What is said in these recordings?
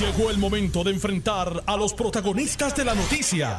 Llegó el momento de enfrentar a los protagonistas de la noticia.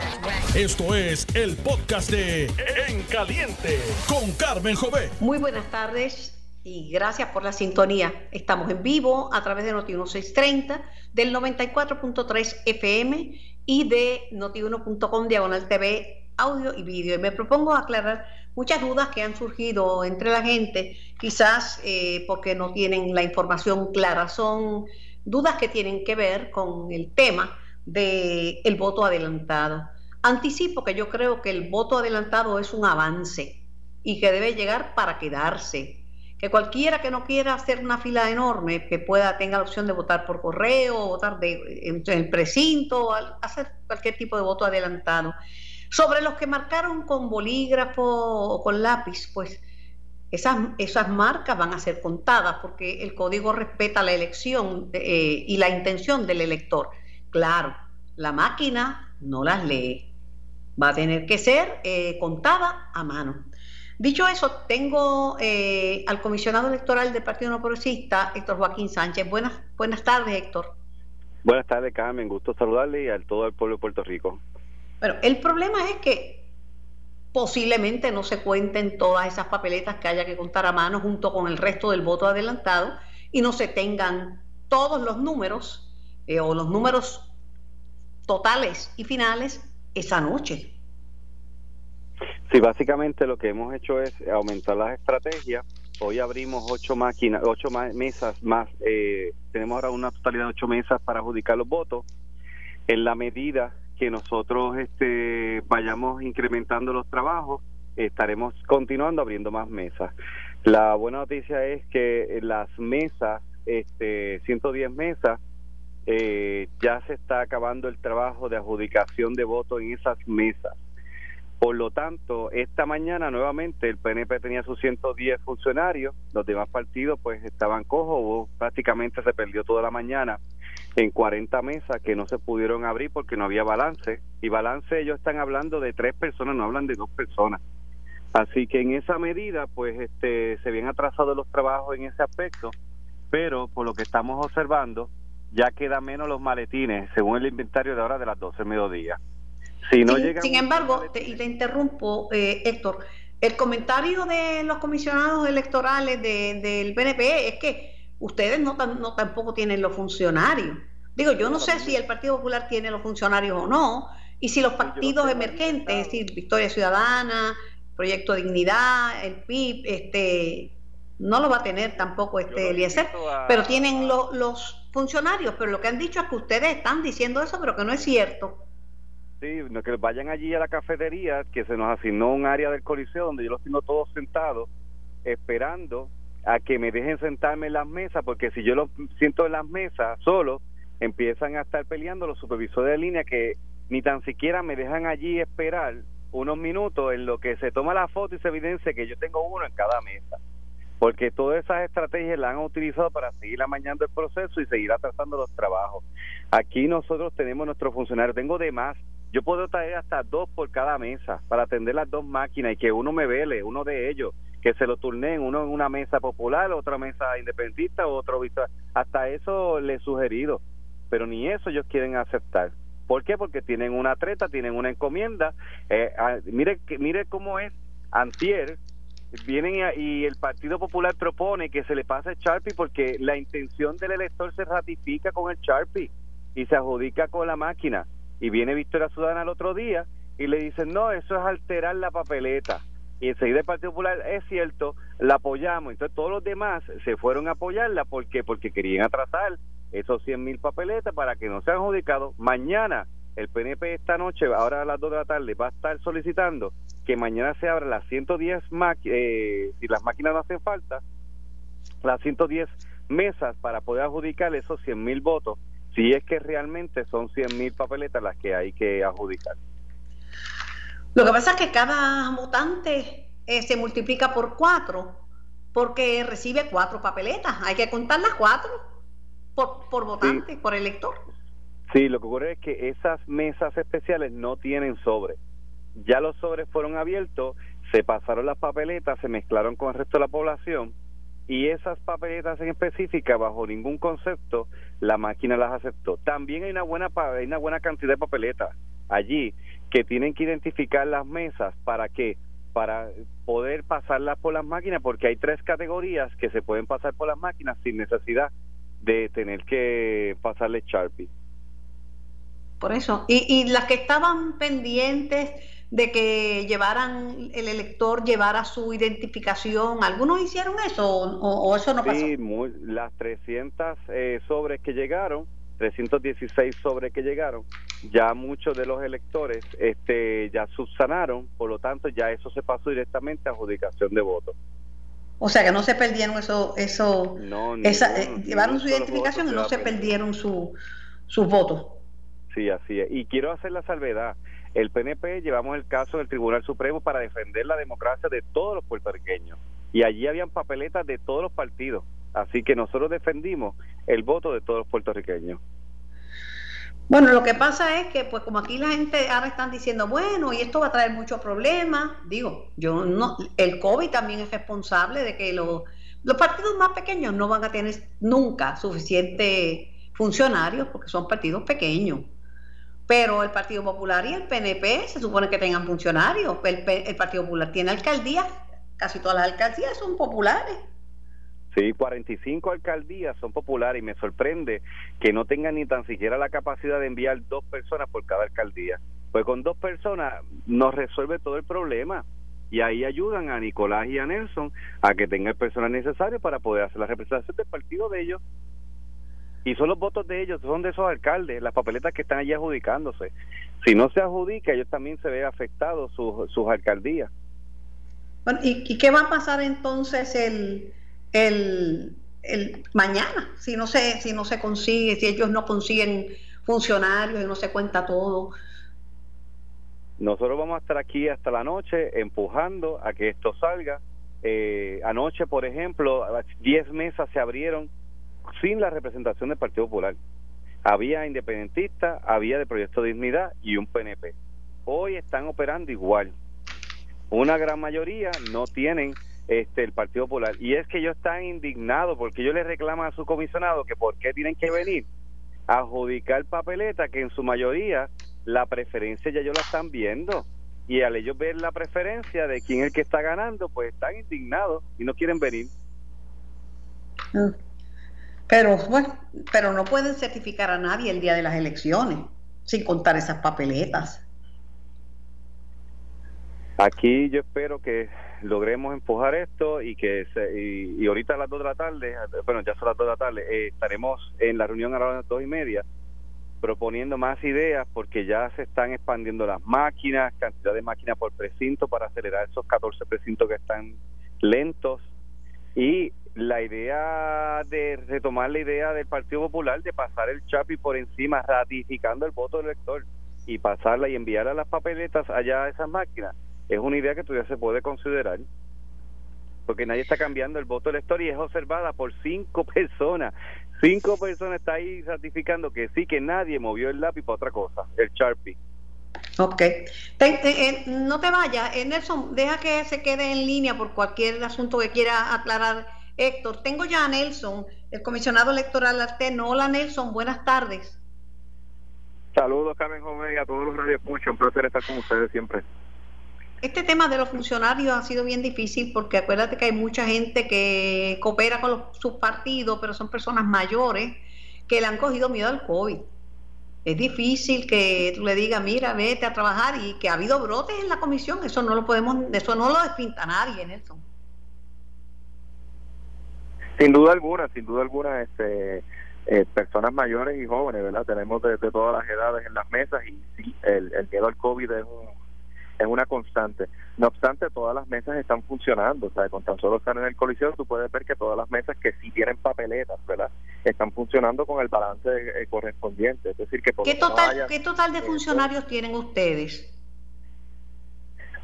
Esto es el podcast de En Caliente con Carmen Jové. Muy buenas tardes y gracias por la sintonía. Estamos en vivo a través de Noti 1630, del 94.3 FM y de notiuno.com diagonal TV, audio y vídeo. Y me propongo aclarar muchas dudas que han surgido entre la gente, quizás eh, porque no tienen la información clara. Son dudas que tienen que ver con el tema del el voto adelantado. Anticipo que yo creo que el voto adelantado es un avance y que debe llegar para quedarse. Que cualquiera que no quiera hacer una fila enorme, que pueda, tenga la opción de votar por correo, votar de, en, el precinto, hacer cualquier tipo de voto adelantado. Sobre los que marcaron con bolígrafo o con lápiz, pues esas, esas marcas van a ser contadas porque el código respeta la elección eh, y la intención del elector. Claro, la máquina no las lee. Va a tener que ser eh, contada a mano. Dicho eso, tengo eh, al comisionado electoral del Partido No Progresista, Héctor Joaquín Sánchez. Buenas, buenas tardes, Héctor. Buenas tardes, Carmen. Gusto saludarle y a todo el pueblo de Puerto Rico. Bueno, el problema es que posiblemente no se cuenten todas esas papeletas que haya que contar a mano junto con el resto del voto adelantado y no se tengan todos los números eh, o los números totales y finales esa noche. Sí, básicamente lo que hemos hecho es aumentar las estrategias. Hoy abrimos ocho máquinas, ocho mesas más. Eh, tenemos ahora una totalidad de ocho mesas para adjudicar los votos. En la medida que nosotros este, vayamos incrementando los trabajos, estaremos continuando abriendo más mesas. La buena noticia es que las mesas, este, 110 mesas, eh, ya se está acabando el trabajo de adjudicación de votos en esas mesas. Por lo tanto, esta mañana nuevamente el PNP tenía sus 110 funcionarios, los demás partidos pues estaban cojos, prácticamente se perdió toda la mañana en 40 mesas que no se pudieron abrir porque no había balance. Y balance ellos están hablando de tres personas, no hablan de dos personas. Así que en esa medida pues este se habían atrasado los trabajos en ese aspecto, pero por lo que estamos observando ya queda menos los maletines según el inventario de ahora de las 12 del mediodía sin, embargo, y te interrumpo, eh, Héctor, el comentario de los comisionados electorales del PNP es que ustedes no, no tampoco tienen los funcionarios. Digo, yo no sé si el Partido Popular tiene los funcionarios o no, y si los partidos emergentes, es decir, Victoria Ciudadana, Proyecto Dignidad, el PIB, este, no lo va a tener tampoco este Eliezer, pero tienen los funcionarios, pero lo que han dicho es que ustedes están diciendo eso, pero que no es cierto. Sí, que vayan allí a la cafetería, que se nos asignó un área del coliseo donde yo los tengo todos sentados, esperando a que me dejen sentarme en las mesas, porque si yo los siento en las mesas solo, empiezan a estar peleando los supervisores de línea que ni tan siquiera me dejan allí esperar unos minutos en lo que se toma la foto y se evidencia que yo tengo uno en cada mesa. Porque todas esas estrategias las han utilizado para seguir amañando el proceso y seguir atrasando los trabajos. Aquí nosotros tenemos nuestros funcionarios, tengo de más yo puedo traer hasta dos por cada mesa para atender las dos máquinas y que uno me vele, uno de ellos, que se lo turnen, uno en una mesa popular, otra mesa independentista, otro hasta eso le he sugerido, pero ni eso ellos quieren aceptar. ¿Por qué? Porque tienen una treta, tienen una encomienda. Eh, ah, mire, mire cómo es Antier, vienen y, el Partido Popular propone que se le pase el Sharpie porque la intención del elector se ratifica con el Sharpie y se adjudica con la máquina y viene Victoria Ciudadana el otro día y le dicen, no, eso es alterar la papeleta. Y enseguida el Partido Popular, es cierto, la apoyamos. Entonces todos los demás se fueron a apoyarla. ¿Por qué? Porque querían atrasar esos 100 mil papeletas para que no sean adjudicados. Mañana el PNP esta noche, ahora a las 2 de la tarde, va a estar solicitando que mañana se abran las 110 máquinas, eh, si las máquinas no hacen falta, las 110 mesas para poder adjudicar esos 100 mil votos si es que realmente son 100 mil papeletas las que hay que adjudicar. Lo que pasa es que cada votante eh, se multiplica por cuatro porque recibe cuatro papeletas. Hay que contar las cuatro por, por votante, por elector. Sí, lo que ocurre es que esas mesas especiales no tienen sobre. Ya los sobres fueron abiertos, se pasaron las papeletas, se mezclaron con el resto de la población y esas papeletas en específica bajo ningún concepto la máquina las aceptó. También hay una buena hay una buena cantidad de papeletas allí que tienen que identificar las mesas para que para poder pasarlas por las máquinas porque hay tres categorías que se pueden pasar por las máquinas sin necesidad de tener que pasarle Sharpie. Por eso, y, y las que estaban pendientes de que llevaran, el elector llevara su identificación. ¿Algunos hicieron eso o, eso no pasó? Sí, las 300 eh, sobres que llegaron, 316 sobres que llegaron, ya muchos de los electores este, ya subsanaron, por lo tanto ya eso se pasó directamente a adjudicación de votos. O sea que no se perdieron eso, eso no, esa, eh, llevaron su identificación y no se perdieron su, sus votos. Sí, así es. Y quiero hacer la salvedad el PNP llevamos el caso del Tribunal Supremo para defender la democracia de todos los puertorriqueños y allí habían papeletas de todos los partidos, así que nosotros defendimos el voto de todos los puertorriqueños. Bueno, lo que pasa es que, pues, como aquí la gente ahora están diciendo, bueno, y esto va a traer muchos problemas, digo, yo no, el COVID también es responsable de que los, los partidos más pequeños no van a tener nunca suficientes funcionarios porque son partidos pequeños. Pero el Partido Popular y el PNP se supone que tengan funcionarios. El, Partido Popular tiene alcaldías, casi todas las alcaldías son populares. Sí, 45 alcaldías son populares y me sorprende que no tengan ni tan siquiera la capacidad de enviar dos personas por cada alcaldía. Pues con dos personas nos resuelve todo el problema y ahí ayudan a Nicolás y a Nelson a que tengan el personal necesario para poder hacer la representación del partido de ellos y son los votos de ellos, son de esos alcaldes, las papeletas que están allí adjudicándose. Si no se adjudica, ellos también se ven afectados sus, sus alcaldías. Bueno, ¿y, qué va a pasar entonces el, el, el mañana? Si no se, si no se consigue, si ellos no consiguen funcionarios y no se cuenta todo. Nosotros vamos a estar aquí hasta la noche empujando a que esto salga. Eh, anoche, por ejemplo, 10 mesas se abrieron sin la representación del Partido Popular. Había independentistas, había de Proyecto Dignidad y un PNP. Hoy están operando igual. Una gran mayoría no tienen este el Partido Popular. Y es que ellos están indignados porque ellos le reclaman a su comisionado que por qué tienen que venir a adjudicar papeleta que en su mayoría la preferencia ya ellos la están viendo. Y al ellos ver la preferencia de quién es el que está ganando, pues están indignados y no quieren venir. Ah. Pero bueno, pero no pueden certificar a nadie el día de las elecciones, sin contar esas papeletas. Aquí yo espero que logremos empujar esto y que se, y, ahorita a las dos de la tarde, bueno, ya son las dos de la tarde, eh, estaremos en la reunión a las dos y media proponiendo más ideas porque ya se están expandiendo las máquinas, cantidad de máquinas por precinto para acelerar esos 14 precintos que están lentos. Y la idea de retomar la idea del Partido Popular de pasar el Chapi por encima, ratificando el voto del elector y pasarla y enviarla a las papeletas allá a esas máquinas, es una idea que todavía se puede considerar. Porque nadie está cambiando el voto elector y es observada por cinco personas. Cinco personas está ahí ratificando que sí, que nadie movió el lápiz para otra cosa, el Sharpie. Ok. Eh, no te vayas, eh, Nelson, deja que se quede en línea por cualquier asunto que quiera aclarar Héctor, tengo ya a Nelson, el comisionado electoral No, Hola Nelson, buenas tardes. Saludos Carmen Joven y a todos los radioescuchas, un placer estar con ustedes siempre. Este tema de los funcionarios ha sido bien difícil porque acuérdate que hay mucha gente que coopera con los, sus partidos, pero son personas mayores que le han cogido miedo al COVID. Es difícil que tú le digas, mira, vete a trabajar y que ha habido brotes en la comisión, eso no lo podemos, eso no lo despinta nadie, Nelson. Sin duda alguna, sin duda alguna, este, eh, personas mayores y jóvenes, ¿verdad? Tenemos de, todas las edades en las mesas y sí, el, el miedo al COVID es, es una constante. No obstante, todas las mesas están funcionando, o sea, con tan solo estar en el coliseo, tú puedes ver que todas las mesas que sí tienen papeletas, ¿verdad? Están funcionando con el balance eh, correspondiente. Es decir, que ¿Qué total, ¿Qué total de funcionarios tienen ustedes?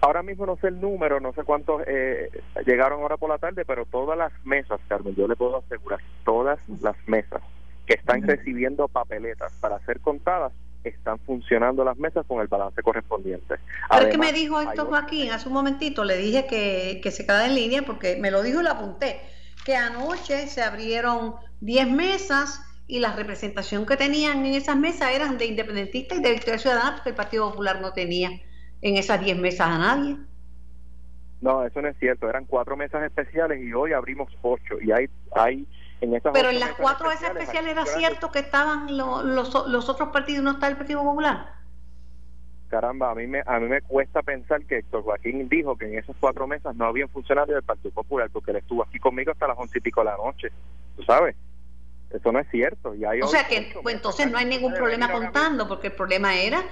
Ahora mismo no sé el número, no sé cuántos eh, llegaron ahora por la tarde, pero todas las mesas, Carmen, yo le puedo asegurar, todas las mesas que están recibiendo papeletas para ser contadas, están funcionando las mesas con el balance correspondiente. Pero es que me dijo esto Joaquín hace un momentito, le dije que, que se queda en línea porque me lo dijo y lo apunté, que anoche se abrieron 10 mesas y la representación que tenían en esas mesas eran de independentistas y de Victoria Ciudadana porque el Partido Popular no tenía en esas 10 mesas a nadie. No, eso no es cierto. Eran cuatro mesas especiales y hoy abrimos ocho. Y hay, hay en esas Pero en las cuatro mesas especiales era cierto que estaban los, los otros partidos y no está el Partido Popular caramba, a mí me a mí me cuesta pensar que Héctor Joaquín dijo que en esas cuatro mesas no había funcionarios del Partido Popular porque él estuvo aquí conmigo hasta las once y pico de la noche, tú sabes. Eso no es cierto. Y hay o sea que pues, entonces no hay ningún problema contando porque el problema era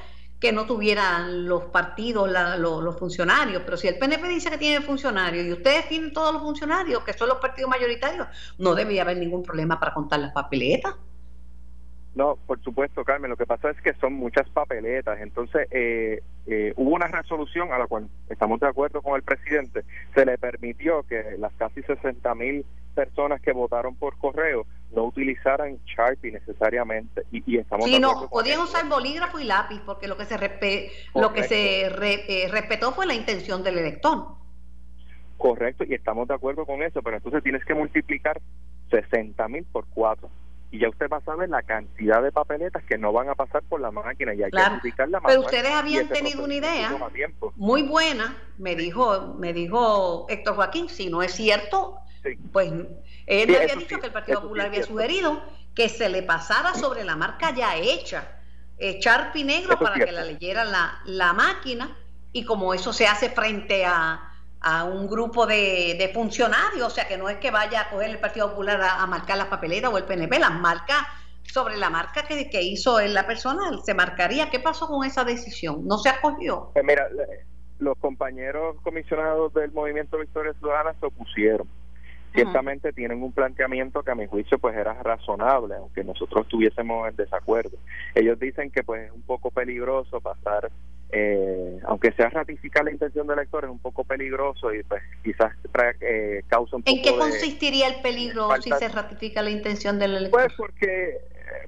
que no tuvieran los partidos los, los, funcionarios, pero si el PNP dice que tiene funcionarios y ustedes tienen todos los funcionarios, que son los partidos mayoritarios, no debería haber ningún problema para contar las papeletas. No, por supuesto, Carmen. Lo que pasa es que son muchas papeletas. Entonces, eh, eh, hubo una resolución a la cual estamos de acuerdo con el presidente. Se le permitió que las casi 60 mil personas que votaron por correo no utilizaran Sharpie necesariamente. Y, estamos sí, no, podían usar bolígrafo y lápiz, porque lo que se, lo que se eh, respetó fue la intención del elector. Correcto, y estamos de acuerdo con eso, pero entonces tienes que multiplicar 60 mil por 4 y ya usted va a saber la cantidad de papeletas que no van a pasar por la máquina y hay que la Pero ustedes habían tenido una idea muy buena, me dijo, me dijo Héctor Joaquín, si no es cierto, pues él me había dicho que el Partido Popular había sugerido que se le pasara sobre la marca ya hecha, echar pinegro para que la leyera la, la máquina y como eso se hace frente a a un grupo de, funcionarios, o sea que no es que vaya a coger el Partido Popular a, marcar las papeletas o el PNP, las marca sobre la marca que, que hizo la persona, se marcaría. ¿Qué pasó con esa decisión? ¿No se acogió? Pues mira, los compañeros comisionados del Movimiento Victoria Ciudadana se opusieron. Ciertamente tienen un planteamiento que a mi juicio pues era razonable, aunque nosotros estuviésemos en desacuerdo. Ellos dicen que pues es un poco peligroso pasar eh, aunque sea ratificar la intención del elector, es un poco peligroso y pues quizás eh, causa un poco ¿En qué consistiría el peligro si se ratifica la intención del elector? Pues porque,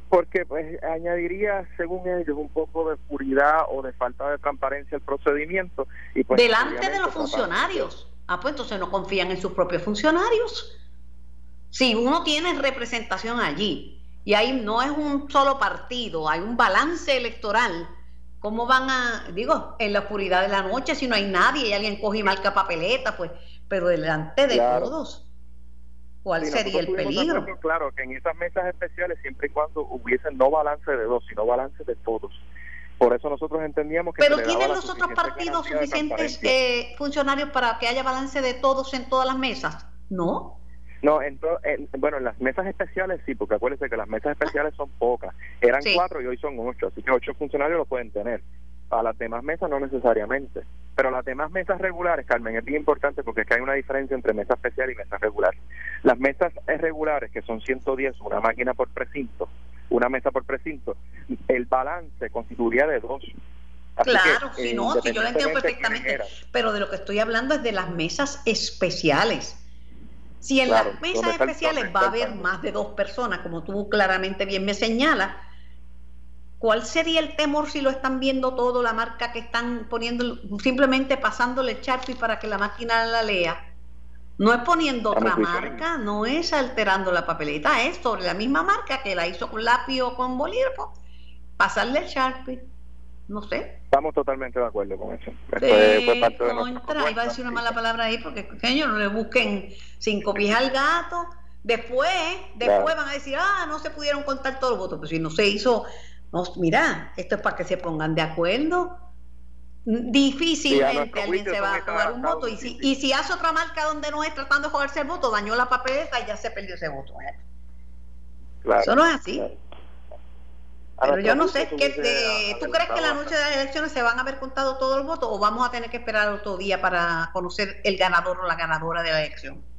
porque pues, añadiría, según ellos, un poco de oscuridad o de falta de transparencia al procedimiento. y pues, Delante de los funcionarios. Ah, pues entonces no confían en sus propios funcionarios. Si uno tiene representación allí y ahí no es un solo partido, hay un balance electoral ¿Cómo van a, digo, en la oscuridad de la noche, si no hay nadie y alguien coge y marca papeleta, pues, pero delante de todos? ¿Cuál sería el peligro? Claro, que en esas mesas especiales, siempre y cuando hubiesen no balance de dos, sino balance de todos. Por eso nosotros entendíamos que... Pero ¿tienen los otros partidos suficientes eh, funcionarios para que haya balance de todos en todas las mesas? ¿No? No, en bueno, en las mesas especiales sí, porque acuérdense que las mesas especiales son pocas. Eran cuatro y hoy son ocho, así que ocho funcionarios lo pueden tener. A las demás mesas no necesariamente. Pero las demás mesas regulares, Carmen, es bien importante porque es que hay una diferencia entre mesa especial y mesa regular. Las mesas regulares, que son 110, una máquina por precinto, una mesa por precinto, el balance constituiría de dos. claro, si no, si yo lo entiendo perfectamente, pero de lo que estoy hablando es de las mesas especiales si en las mesas especiales va a haber más de dos personas, como tú claramente bien me señalas, ¿cuál sería el temor si lo están viendo todo, la marca que están poniendo, simplemente pasándole el Sharpie para que la máquina la lea? No es poniendo otra marca, no es alterando la papeleta, es sobre la misma marca que la hizo con lápiz o con bolígrafo, pasarle el Sharpie no sé. Estamos totalmente de acuerdo con eso. no entra, iba a decir una mala palabra ahí porque señor, no le busquen sin copiar al gato. Después, después van a decir, ah, no se pudieron contar todos los votos. Pero si no se hizo, no, mira, esto es para que se pongan de acuerdo. Difícilmente alguien se va a jugar un voto. Y si, y si hace otra marca donde no es tratando de jugarse el voto, dañó la papeleta y ya se perdió ese voto. ¿eh? Eso no es así. Pero yo no sé, que ¿tú crees que la noche de las elecciones se van a haber contado todos los votos o vamos a tener que esperar otro día para conocer el ganador o la ganadora de la elección?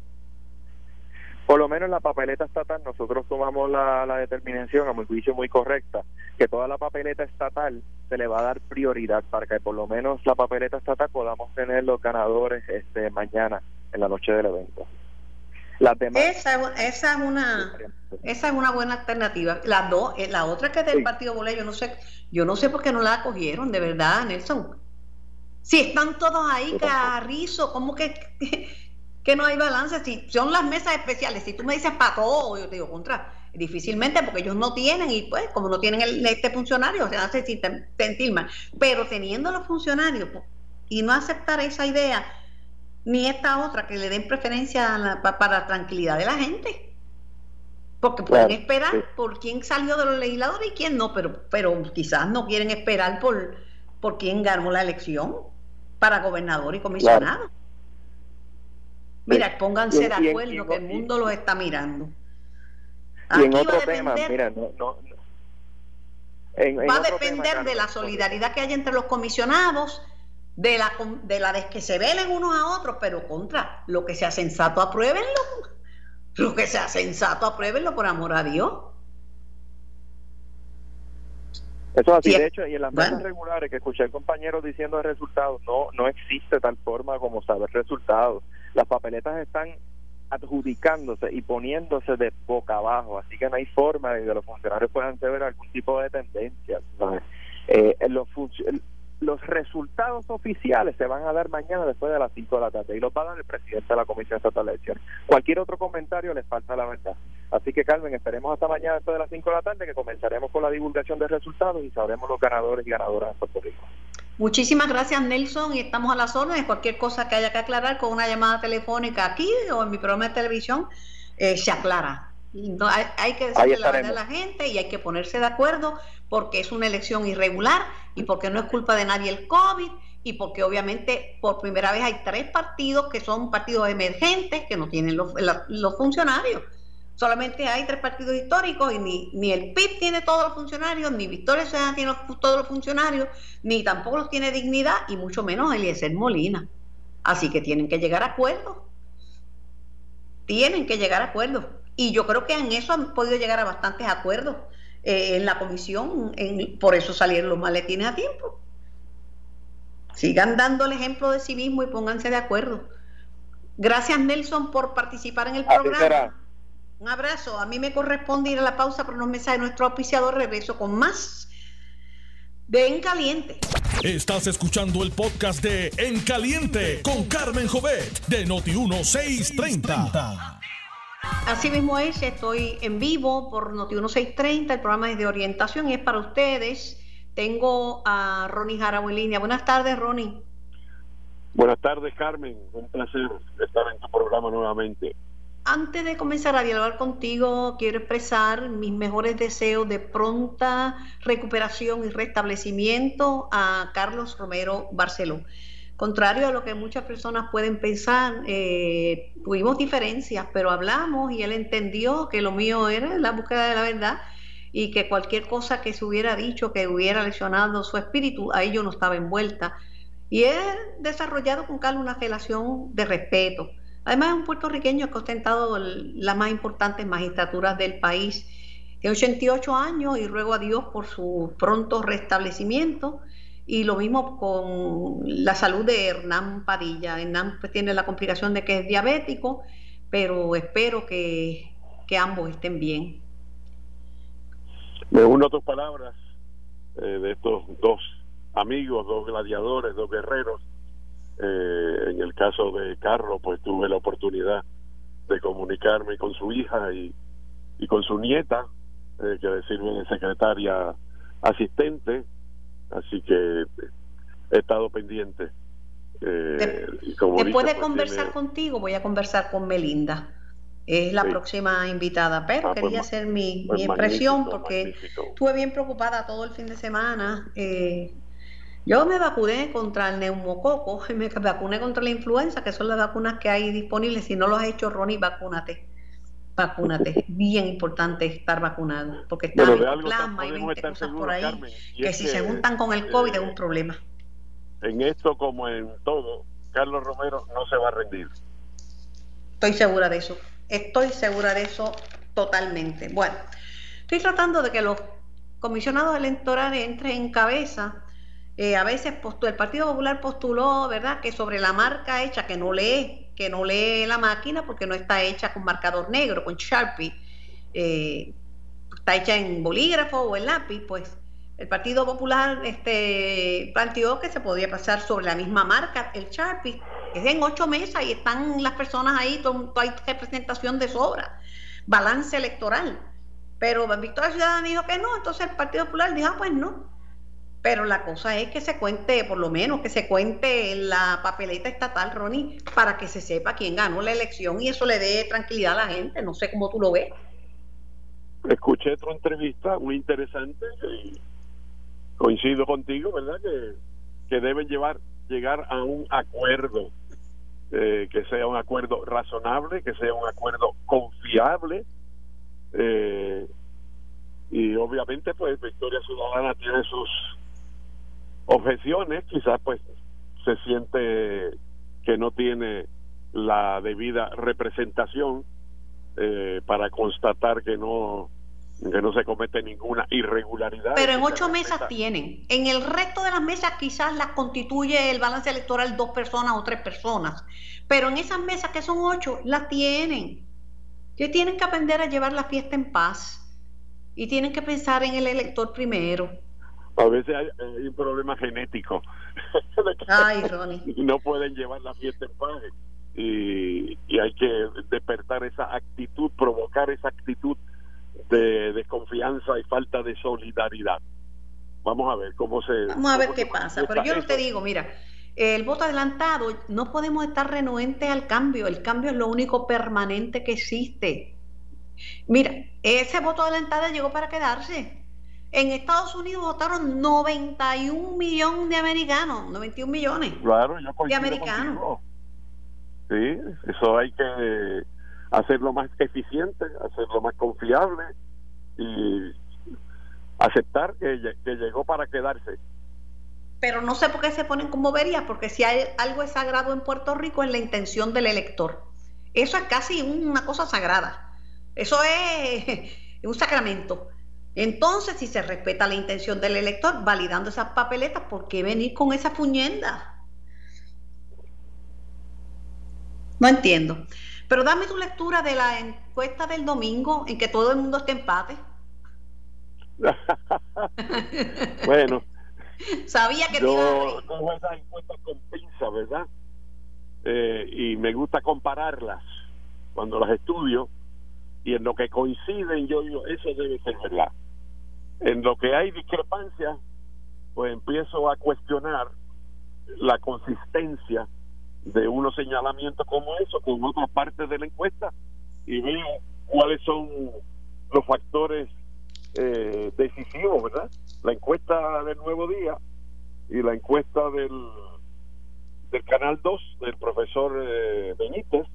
Por lo menos en la papeleta estatal nosotros tomamos la, determinación, a mi juicio muy correcta, que toda la papeleta estatal se le va a dar prioridad para que por lo menos la papeleta estatal podamos tener los ganadores este mañana en la noche del evento. Esa, esa, es una esa es una buena alternativa. La dos, eh, la otra que es del Partido Popular, yo no sé, yo no sé por qué no la acogieron, de verdad, Nelson. Si están todos ahí, Carrizo, ¿cómo que que no hay balance. Si son las mesas especiales, si tú me dices para todo, yo te digo contra. Difícilmente, porque ellos no tienen, y pues, como no tienen el, este funcionario, se hace sentir mal. Pero teniendo los funcionarios y no aceptar esa idea, ni esta otra, que le den preferencia para la tranquilidad de la gente. Porque pueden esperar por quién salió de los legisladores y quién no, pero, pero quizás no quieren esperar por, por quién ganó la elección para gobernador y comisionado. Mira, pónganse de acuerdo que el mundo los está mirando. y en otro tema, mira, no, no, va a depender de la solidaridad que hay entre los comisionados, de la de la de que se velen unos a otros, pero contra lo que sea sensato, apruébenlo. Lo que sea sensato, apruébenlo por amor a Dios. Eso es así, de hecho, y en las mesas regulares que escuché el compañero diciendo de resultados, no, no existe tal forma como saber resultados. Las papeletas están adjudicándose y poniéndose de boca abajo, así que no hay forma de que los funcionarios puedan ver algún tipo de tendencia. Eh, los, los resultados oficiales se van a dar mañana después de las 5 de la tarde y los va a dar el presidente de la Comisión Estatal de Elecciones. Cualquier otro comentario les falta la verdad. Así que, Carmen, esperemos hasta mañana después de las 5 de la tarde que comenzaremos con la divulgación de resultados y sabremos los ganadores y ganadoras de Puerto Rico. Muchísimas gracias, Nelson, y estamos a las órdenes. Cualquier cosa que haya que aclarar con una llamada telefónica aquí o en mi programa de televisión, eh, se aclara. hay, que decirle la verdad a la gente y hay que ponerse de acuerdo porque es una elección irregular y porque no es culpa de nadie el COVID y porque obviamente por primera vez hay tres partidos que son partidos emergentes que no tienen los, los funcionarios. Solamente hay tres partidos históricos y ni, ni el PIB tiene todos los funcionarios, ni Victoria Ciudadana tiene todos los funcionarios, ni tampoco los tiene dignidad y mucho menos Eliezer Molina. Así que tienen que llegar a acuerdos. Tienen que llegar a acuerdos. Y yo creo que en eso han podido llegar a bastantes acuerdos eh, en la comisión, en, por eso salieron los maletines a tiempo. Sigan dando el ejemplo de civismo y pónganse de acuerdo. Gracias Nelson por participar en el programa. Un abrazo. A mí me corresponde ir a la pausa por unos mensajes de nuestro auspiciador. Regreso con más de En Caliente. Estás escuchando el podcast de En Caliente con Carmen Jovet de Noti1630. Así mismo es, estoy en vivo por Noti1630, el programa es de orientación y es para ustedes. Tengo a Ronnie Jarabo en línea. Buenas tardes, Ronnie. Buenas tardes, Carmen. Un placer estar en tu programa nuevamente. Antes de comenzar a dialogar contigo, quiero expresar mis mejores deseos de pronta recuperación y restablecimiento a Carlos Romero Barceló. Contrario a lo que muchas personas pueden pensar, eh, tuvimos diferencias, pero hablamos y él entendió que lo mío era la búsqueda de la verdad y que cualquier cosa que se hubiera dicho que hubiera lesionado su espíritu, ahí yo no estaba envuelta. Y he desarrollado con Carlos una relación de respeto Además es un puertorriqueño que ha ostentado las más importantes magistraturas del país. Tiene 88 años y ruego a Dios por su pronto restablecimiento. Y lo mismo con la salud de Hernán Padilla. Hernán pues, tiene la complicación de que es diabético, pero espero que, ambos estén bien. Me uno a tus palabras eh, de estos dos amigos, dos gladiadores, dos guerreros eh, en el caso de Carlos, pues tuve la oportunidad de comunicarme con su hija y, y con su nieta, eh, que sirve de secretaria asistente, así que he estado pendiente. Eh, después de pues, conversar contigo, voy a conversar con Melinda. Es la próxima invitada, pero ah, pues quería hacer mi, pues mi impresión porque estuve bien preocupada todo el fin de semana. Eh, yo me vacuné contra el neumococo y me vacuné contra la influenza, que son las vacunas que hay disponibles. Si no lo has hecho, Ronnie, vacúnate. Vacúnate. Es bien importante estar vacunado, porque está el plasma y 20 cosas por ahí que, si se juntan con el COVID es un problema. En esto, como en todo, Carlos Romero no se va a rendir. Estoy segura de eso. Estoy segura de eso totalmente. Bueno, estoy tratando de que los comisionados electorales entren en cabeza eh, a veces el Partido Popular postuló, ¿verdad?, que sobre la marca hecha, que no lee, que no lee la máquina porque no está hecha con marcador negro, con Sharpie, eh, está hecha en bolígrafo o en lápiz, pues el Partido Popular este, planteó que se podía pasar sobre la misma marca, el Sharpie, es en ocho mesas y están las personas ahí, hay representación de sobra, balance electoral. Pero Victoria Ciudadana dijo que no, entonces el Partido Popular dijo, ah, pues no. Pero la cosa es que se cuente, por lo menos, que se cuente en la papeleta estatal, Ronnie, para que se sepa quién ganó la elección y eso le dé tranquilidad a la gente. No sé cómo tú lo ves. Escuché tu entrevista muy interesante y coincido contigo, ¿verdad? Que, que deben llevar llegar a un acuerdo, eh, que sea un acuerdo razonable, que sea un acuerdo confiable. Eh, y obviamente, pues Victoria Ciudadana tiene sus objeciones, quizás pues se siente que no tiene la debida representación eh, para constatar que no que no se comete ninguna irregularidad. Pero en ocho mesas tienen. En el resto de las mesas quizás las constituye el balance electoral dos personas o tres personas. Pero en esas mesas que son ocho, las tienen. Que tienen que aprender a llevar la fiesta en paz. Y tienen que pensar en el elector primero. A veces hay, un problema genético. Ay, Ronnie. No pueden llevar la fiesta en paz. Y, y hay que despertar esa actitud, provocar esa actitud de desconfianza y falta de solidaridad. Vamos a ver cómo se... Vamos a ver qué pasa, pero yo no te digo, mira, el voto adelantado, no podemos estar renuentes al cambio, el cambio es lo único permanente que existe. Mira, ese voto adelantado llegó para quedarse. En Estados Unidos votaron 91 millones de americanos, 91 millones claro, de americanos. Sí, eso hay que hacerlo más eficiente, hacerlo más confiable y aceptar que, llegó para quedarse. Pero no sé por qué se ponen como verías, porque si hay algo es sagrado en Puerto Rico es la intención del elector. Eso es casi una cosa sagrada. Eso es un sacramento. Entonces, si se respeta la intención del elector, validando esas papeletas, ¿por qué venir con esa puñenda? No entiendo. Pero dame tu lectura de la encuesta del domingo en que todo el mundo esté empate. bueno. Sabía que yo cojo esas encuestas con pinza, ¿verdad? Eh, y me gusta compararlas cuando las estudio y en lo que coinciden yo digo, eso debe ser verdad. En lo que hay discrepancia, pues empiezo a cuestionar la consistencia de unos señalamientos como eso con otra parte de la encuesta y veo cuáles son los factores eh, decisivos, ¿verdad? La encuesta del Nuevo Día y la encuesta del, del Canal 2 del profesor eh, Benítez,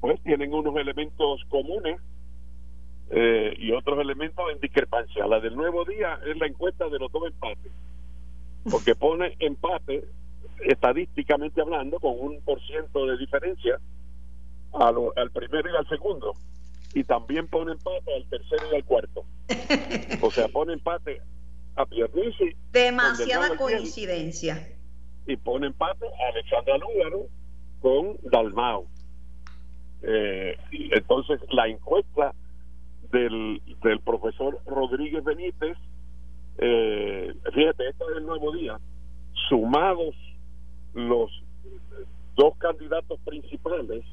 pues tienen unos elementos comunes eh, y otros elementos en discrepancia. La del Nuevo Día es la encuesta de los dos empates, porque pone empate estadísticamente hablando, con un por ciento de diferencia al primero y al segundo. Y también pone empate al tercero y al cuarto. O sea, pone empate a Pierluisi. Demasiada coincidencia. Y pone empate a Alexandra Lúgaro con Dalmao. Eh, entonces, la encuesta del, del profesor Rodríguez Benítez, eh, fíjate, esta es el nuevo día, sumados los dos candidatos principales,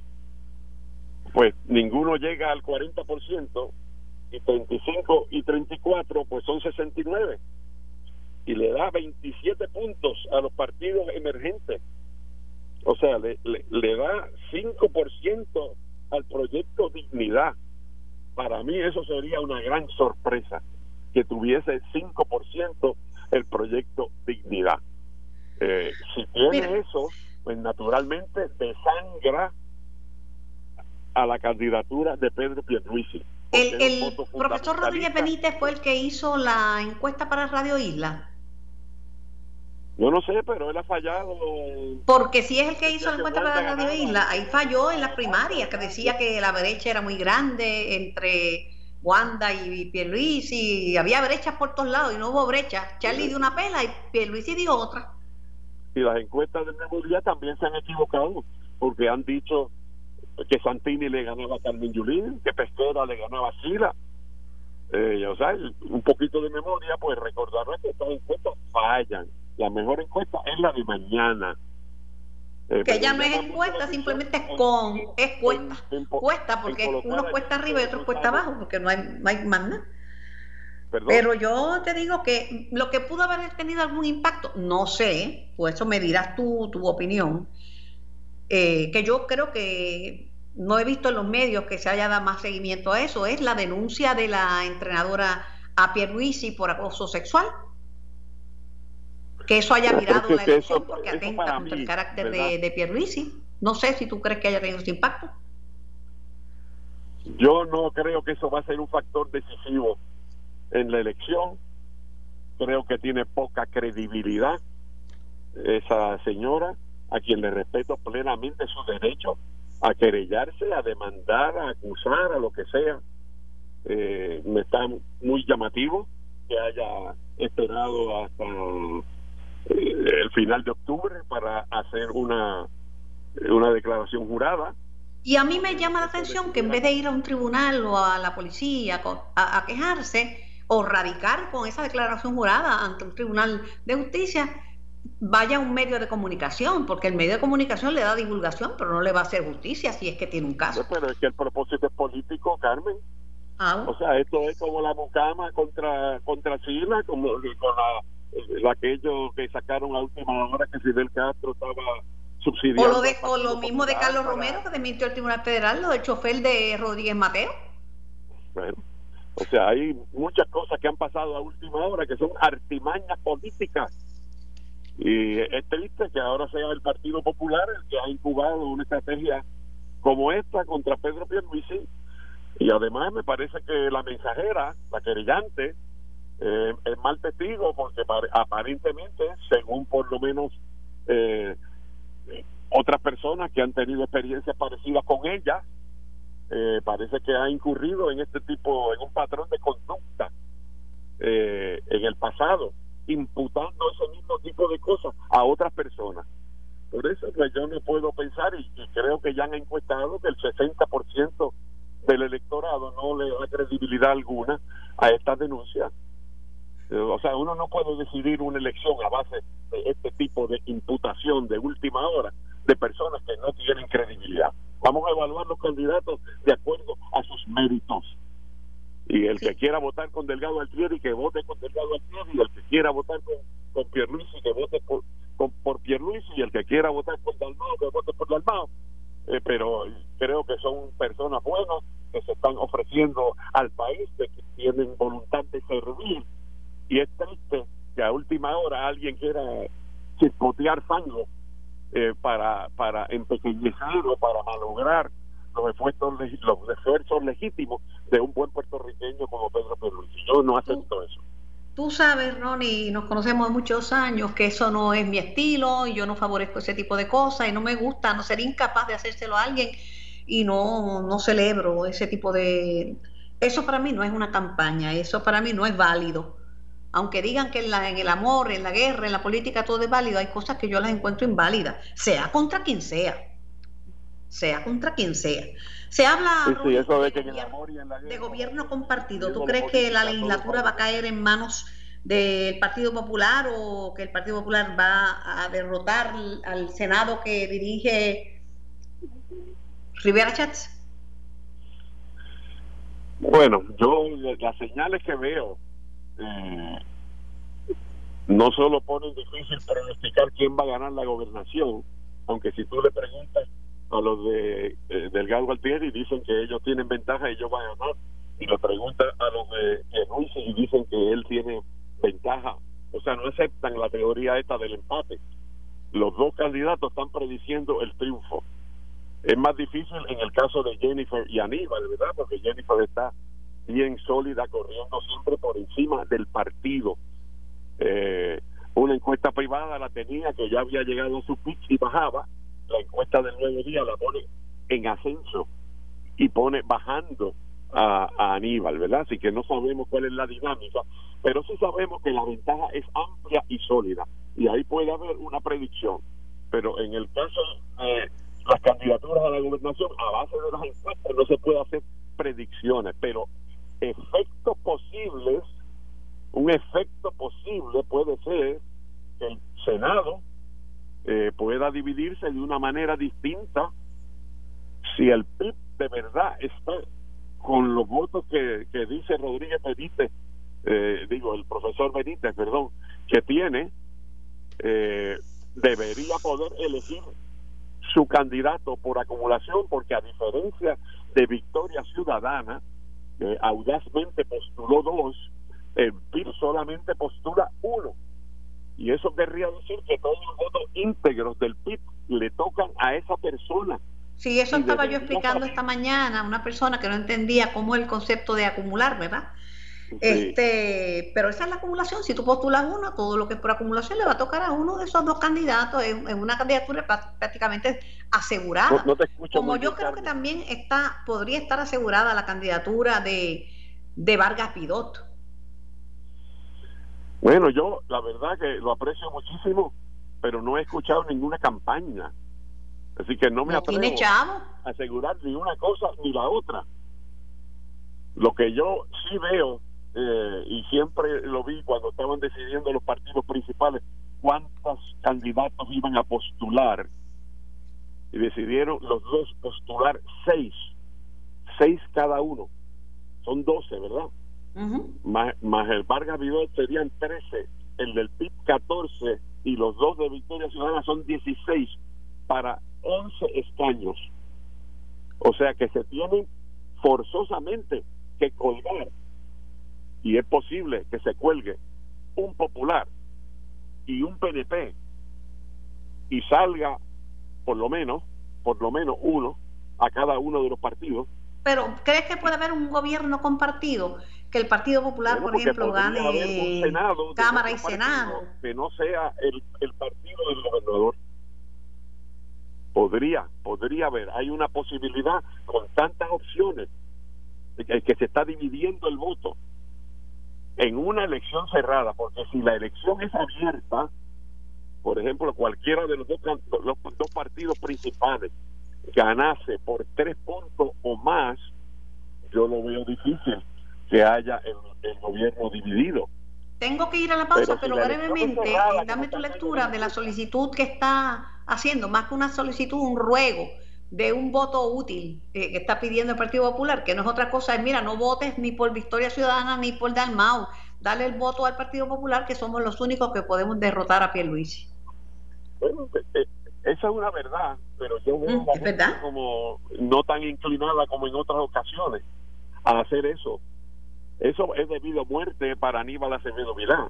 pues ninguno llega al 40% y 35 y 34 pues son 69 y le da 27 puntos a los partidos emergentes. O sea, le, le, le da 5% al proyecto Dignidad. Para mí eso sería una gran sorpresa, que tuviese 5% el proyecto Dignidad. Eh, si tiene eso, pues naturalmente desangra a la candidatura de Pedro Pierluisi. El, el profesor Rodríguez Benítez fue el que hizo la encuesta para Radio Isla. Yo no sé, pero él ha fallado. Porque si es el que hizo la encuesta para Radio Isla, ahí falló en las primarias, que decía que la brecha era muy grande entre Wanda y Pierluisi, y había brechas por todos lados y no hubo brechas. Charlie dio una pela y Pierluisi dio otra y las encuestas de Nuevo Día también se han equivocado, porque han dicho que Santini le ganaba a Carmen Yulín, que Pesquera le ganaba a Sila. Eh, o sea, un poquito de memoria, pues recordarles que estas encuestas fallan. La mejor encuesta es la de mañana. Eh, que ya no es encuesta, simplemente es con, es cuesta. cuesta porque unos cuesta arriba y otros cuesta abajo, porque no hay, no hay más nada. Pero yo te digo que lo que pudo haber tenido algún impacto, no sé, pues eso me dirás tú tu opinión, eh, que yo creo que no he visto en los medios que se haya dado más seguimiento a eso, es la denuncia de la entrenadora a Pierluisi por acoso sexual. Que eso haya mirado la elección porque atenta contra el carácter de, de Pierluisi. No sé si tú crees que haya tenido ese impacto. Yo no creo que eso va a ser un factor decisivo en la elección. Creo que tiene poca credibilidad esa señora, a quien le respeto plenamente su derecho a querellarse, a demandar, a acusar, a lo que sea. Eh, me está muy llamativo que haya esperado hasta el final de octubre para hacer una, una declaración jurada. Y a mí me llama la atención que en vez de ir a un tribunal o a la policía a quejarse, o radicar con esa declaración jurada ante un tribunal de justicia, vaya a un medio de comunicación, porque el medio de comunicación le da divulgación, pero no le va a hacer justicia si es que tiene un caso. pero es que el propósito es político, Carmen. Ah, o sea, esto es como la mucama contra contra China, como con la, aquello que sacaron a última hora que Fidel Castro estaba subsidiando. O lo, de, o lo mismo de Carlos Romero, que desmintió el Tribunal Federal, lo del chofer de Rodríguez Mateo. Bueno, o sea, hay muchas cosas que han pasado a última hora que son artimañas políticas. Y es triste que ahora sea el Partido Popular el que ha incubado una estrategia como esta contra Pedro Pierluisi. Y además me parece que la mensajera, la querellante, eh, es mal testigo porque aparentemente, según por lo menos eh, otras personas que han tenido experiencias parecidas con ella, eh, parece que ha incurrido en este tipo, en un patrón de conducta eh, en el pasado, imputando ese mismo tipo de cosas a otras personas. Por eso pues, yo no puedo pensar, y, creo que ya han encuestado que el 60% del electorado no le da credibilidad alguna a esta denuncia. Eh, o sea, uno no puede decidir una elección a base de este tipo de imputación de última hora de personas que no tienen credibilidad. Vamos a evaluar los candidatos de acuerdo a sus méritos. Y el que quiera votar con Delgado Altieri, que vote con Delgado Altieri, y el que quiera votar con, con Pierluisi, que vote por, con, por Pierluisi, y el que quiera votar por Dalmao, que vote por Dalmao. Eh, pero creo que son personas buenas que se están ofreciendo al país, que tienen voluntad de servir. Y es triste que a última hora alguien quiera chispotear fango eh, para, para empequeñecer o para malograr los esfuerzos, los esfuerzos legítimos de un buen puertorriqueño como Pedro Pierluisi. Yo no acepto eso. Tú sabes, Ronnie, nos conocemos muchos años, que eso no es mi estilo y yo no favorezco ese tipo de cosas y no me gusta, no ser incapaz de hacérselo a alguien y no, no celebro ese tipo de... Eso para mí no es una campaña, eso para mí no es válido aunque digan que en, la, en, el amor, en la guerra, en la política todo es válido, hay cosas que yo las encuentro inválidas, sea contra quien sea, sea contra quien sea. Se habla de, gobierno compartido. ¿Tú crees que la legislatura va a caer en manos del Partido Popular o que el Partido Popular va a derrotar al Senado que dirige Rivera Chats? Bueno, yo las señales que veo eh, no solo pone difícil pronosticar quién va a ganar la gobernación, aunque si tú le preguntas a los de eh, Delgado Altieri dicen que ellos tienen ventaja y ellos van a ganar, y le preguntas a los de Ruiz y dicen que él tiene ventaja, o sea, no aceptan la teoría esta del empate. Los dos candidatos están prediciendo el triunfo. Es más difícil en el caso de Jennifer y Aníbal, ¿verdad? Porque Jennifer está bien sólida, corriendo siempre por encima del partido. Eh, una encuesta privada la tenía que ya había llegado a su pico y bajaba. La encuesta del nuevo día la pone en ascenso y pone bajando a, Aníbal, ¿verdad? Así que no sabemos cuál es la dinámica, pero sí sabemos que la ventaja es amplia y sólida y ahí puede haber una predicción. Pero en el caso de las candidaturas a la gobernación, a base de las encuestas no se puede hacer predicciones, pero efectos posibles, un efecto posible puede ser que el Senado eh, pueda dividirse de una manera distinta si el PIB de verdad está con los votos que, que dice Rodríguez Benítez, eh, digo, el profesor Benítez, perdón, que tiene, eh, debería poder elegir su candidato por acumulación, porque a diferencia de Victoria Ciudadana, que audazmente postuló dos, el PIB solamente postula uno. Y eso querría decir que todos los votos íntegros del PIB le tocan a esa persona Sí, eso estaba yo explicando esta mañana a una persona que no entendía cómo el concepto de acumular, ¿verdad? Este, pero esa es la acumulación. Si tú postulas uno, todo lo que es por acumulación le va a tocar a uno de esos dos candidatos en, una candidatura prácticamente asegurada. Como yo creo que también está, podría estar asegurada la candidatura de, de Vargas Pidot. Bueno, yo la verdad que lo aprecio muchísimo, pero no he escuchado ninguna campaña Así que no me atrevo a asegurar ni una cosa ni la otra. Lo que yo sí veo, eh, y siempre lo vi cuando estaban decidiendo los partidos principales, cuántos candidatos iban a postular. Y decidieron los dos postular seis. Seis cada uno. Son doce, ¿verdad? más, el Vargas Vidal serían trece. El del PIB catorce. Y los dos de Victoria Ciudadana son dieciséis para 11 escaños. O sea que se tienen forzosamente que colgar. Y es posible que se cuelgue un popular y un PNP y salga por lo menos, por lo menos uno a cada uno de los partidos. Pero ¿crees que puede haber un gobierno compartido? Que el Partido Popular, por ejemplo, gane Cámara y Senado. Que no sea el, el partido del gobernador. Podría, podría haber. Hay una posibilidad con tantas opciones que, que se está dividiendo el voto en una elección cerrada, porque si la elección es abierta, por ejemplo, cualquiera de los dos, los dos partidos principales ganase por tres puntos o más, yo lo veo difícil que haya el, gobierno dividido. Tengo que ir a la pausa, pero, brevemente, dame tu lectura de la solicitud que está haciendo más que una solicitud, un ruego de un voto útil eh, que está pidiendo el Partido Popular, que no es otra cosa, es mira, no votes ni por Victoria Ciudadana ni por Dalmau, dale el voto al Partido Popular, que somos los únicos que podemos derrotar a Pierluisi. Bueno, eh, eh, esa es una verdad, pero yo veo mm, como no tan inclinada como en otras ocasiones a hacer eso. Eso es debido a muerte para Aníbal Acevedo Vilá.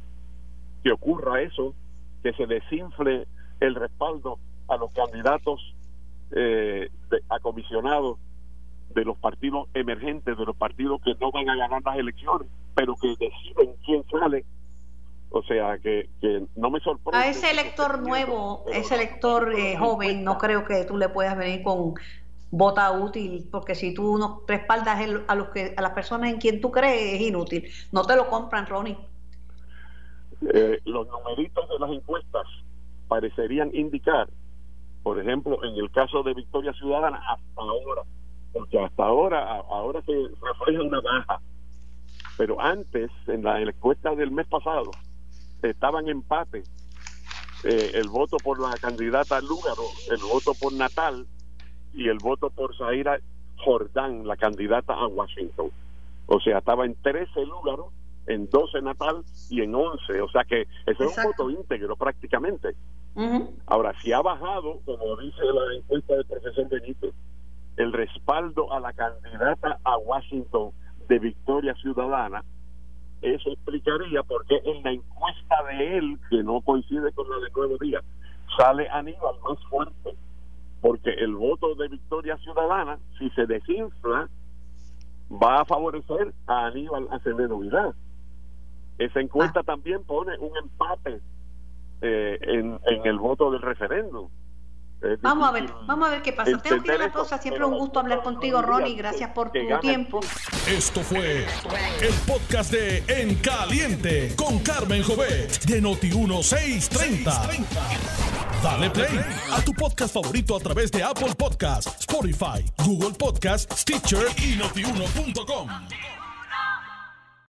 Que ocurra eso, que se desinfle el respaldo a los candidatos eh, a comisionados de los partidos emergentes, de los partidos que no van a ganar las elecciones, pero que deciden quién sale. O sea, que, que no me sorprende. A ese elector nuevo, ese elector eh, joven, no creo que tú le puedas venir con vota útil, porque si tú no respaldas a, los que, a las personas en quien tú crees, es inútil. No te lo compran, Ronnie. Eh, los numeritos de las encuestas parecerían indicar, por ejemplo, en el caso de Victoria Ciudadana, hasta ahora, porque hasta ahora, ahora se refleja una baja, pero antes, en la encuesta del mes pasado, estaban empate eh, el voto por la candidata Lúgaro, el voto por Natal y el voto por Zaira Jordán, la candidata a Washington. O sea, estaba en 13 Lúgaro en 12 Natal y en 11. O sea que ese es un voto íntegro prácticamente. Ahora, si ha bajado, como dice la encuesta del profesor Benito, el respaldo a la candidata a Washington de Victoria Ciudadana, eso explicaría por qué en la encuesta de él, que no coincide con la de Nuevo Día, sale Aníbal más fuerte. Porque el voto de Victoria Ciudadana, si se desinfla, va a favorecer a Aníbal Acevedo Vidal. Esa encuesta ah. también pone un empate eh, en, el voto del referéndum. vamos a ver, vamos a ver qué pasa. Tengo que ir a la cosa. Siempre un gusto hablar contigo, Ronnie. Gracias por tu tiempo. Esto fue el podcast de En Caliente con Carmen Jovet de Noti 1630. Dale play a tu podcast favorito a través de Apple Podcasts, Spotify, Google Podcasts, Stitcher y notiuno.com.